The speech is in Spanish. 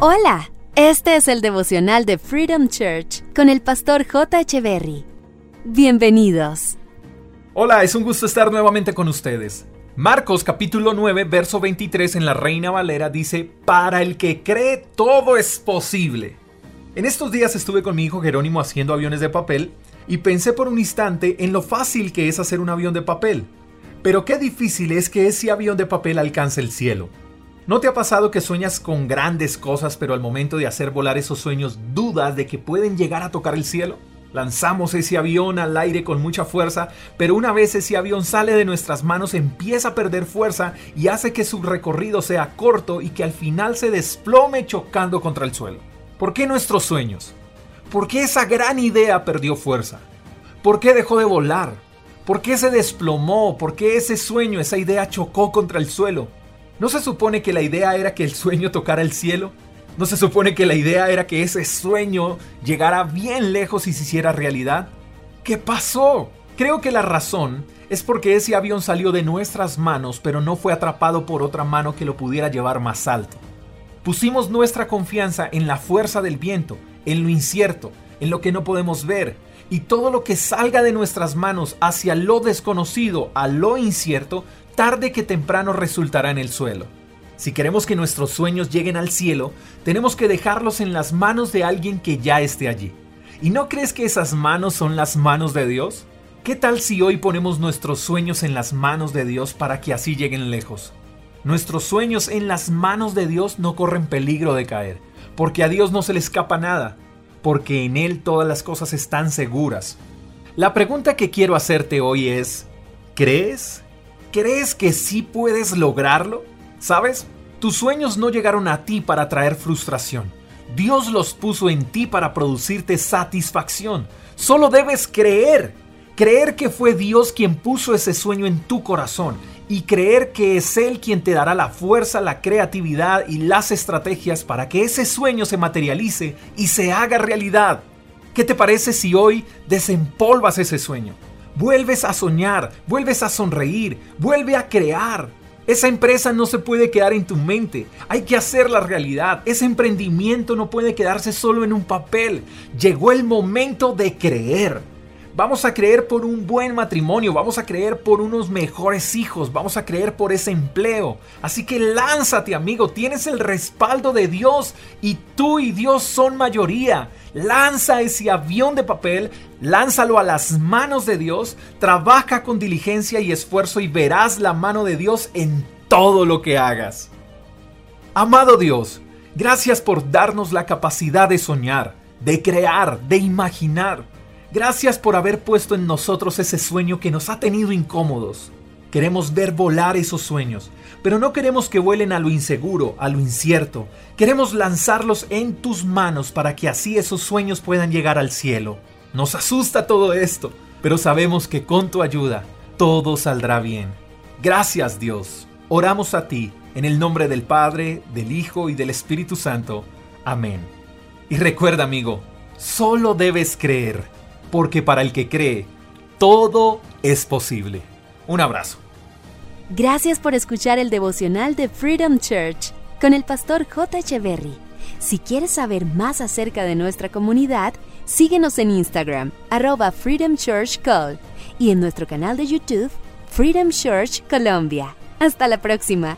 Hola, este es el devocional de Freedom Church con el pastor J. Echeverry. Bienvenidos. Hola, es un gusto estar nuevamente con ustedes. Marcos capítulo 9, verso 23 en la Reina Valera dice, Para el que cree todo es posible. En estos días estuve con mi hijo Jerónimo haciendo aviones de papel y pensé por un instante en lo fácil que es hacer un avión de papel. Pero qué difícil es que ese avión de papel alcance el cielo. ¿No te ha pasado que sueñas con grandes cosas, pero al momento de hacer volar esos sueños dudas de que pueden llegar a tocar el cielo? Lanzamos ese avión al aire con mucha fuerza, pero una vez ese avión sale de nuestras manos empieza a perder fuerza y hace que su recorrido sea corto y que al final se desplome chocando contra el suelo. ¿Por qué nuestros sueños? ¿Por qué esa gran idea perdió fuerza? ¿Por qué dejó de volar? ¿Por qué se desplomó? ¿Por qué ese sueño, esa idea chocó contra el suelo? ¿No se supone que la idea era que el sueño tocara el cielo? ¿No se supone que la idea era que ese sueño llegara bien lejos y se hiciera realidad? ¿Qué pasó? Creo que la razón es porque ese avión salió de nuestras manos pero no fue atrapado por otra mano que lo pudiera llevar más alto. Pusimos nuestra confianza en la fuerza del viento, en lo incierto, en lo que no podemos ver, y todo lo que salga de nuestras manos hacia lo desconocido, a lo incierto, tarde que temprano resultará en el suelo. Si queremos que nuestros sueños lleguen al cielo, tenemos que dejarlos en las manos de alguien que ya esté allí. ¿Y no crees que esas manos son las manos de Dios? ¿Qué tal si hoy ponemos nuestros sueños en las manos de Dios para que así lleguen lejos? Nuestros sueños en las manos de Dios no corren peligro de caer, porque a Dios no se le escapa nada, porque en Él todas las cosas están seguras. La pregunta que quiero hacerte hoy es, ¿crees ¿Crees que sí puedes lograrlo? ¿Sabes? Tus sueños no llegaron a ti para traer frustración. Dios los puso en ti para producirte satisfacción. Solo debes creer. Creer que fue Dios quien puso ese sueño en tu corazón y creer que es Él quien te dará la fuerza, la creatividad y las estrategias para que ese sueño se materialice y se haga realidad. ¿Qué te parece si hoy desempolvas ese sueño? Vuelves a soñar, vuelves a sonreír, vuelve a crear. Esa empresa no se puede quedar en tu mente, hay que hacerla realidad. Ese emprendimiento no puede quedarse solo en un papel. Llegó el momento de creer. Vamos a creer por un buen matrimonio, vamos a creer por unos mejores hijos, vamos a creer por ese empleo. Así que lánzate amigo, tienes el respaldo de Dios y tú y Dios son mayoría. Lanza ese avión de papel, lánzalo a las manos de Dios, trabaja con diligencia y esfuerzo y verás la mano de Dios en todo lo que hagas. Amado Dios, gracias por darnos la capacidad de soñar, de crear, de imaginar. Gracias por haber puesto en nosotros ese sueño que nos ha tenido incómodos. Queremos ver volar esos sueños, pero no queremos que vuelen a lo inseguro, a lo incierto. Queremos lanzarlos en tus manos para que así esos sueños puedan llegar al cielo. Nos asusta todo esto, pero sabemos que con tu ayuda todo saldrá bien. Gracias Dios. Oramos a ti en el nombre del Padre, del Hijo y del Espíritu Santo. Amén. Y recuerda amigo, solo debes creer porque para el que cree, todo es posible. Un abrazo. Gracias por escuchar el devocional de Freedom Church con el pastor J. Echeverry. Si quieres saber más acerca de nuestra comunidad, síguenos en Instagram, arroba Freedom Church Call, y en nuestro canal de YouTube, Freedom Church Colombia. Hasta la próxima.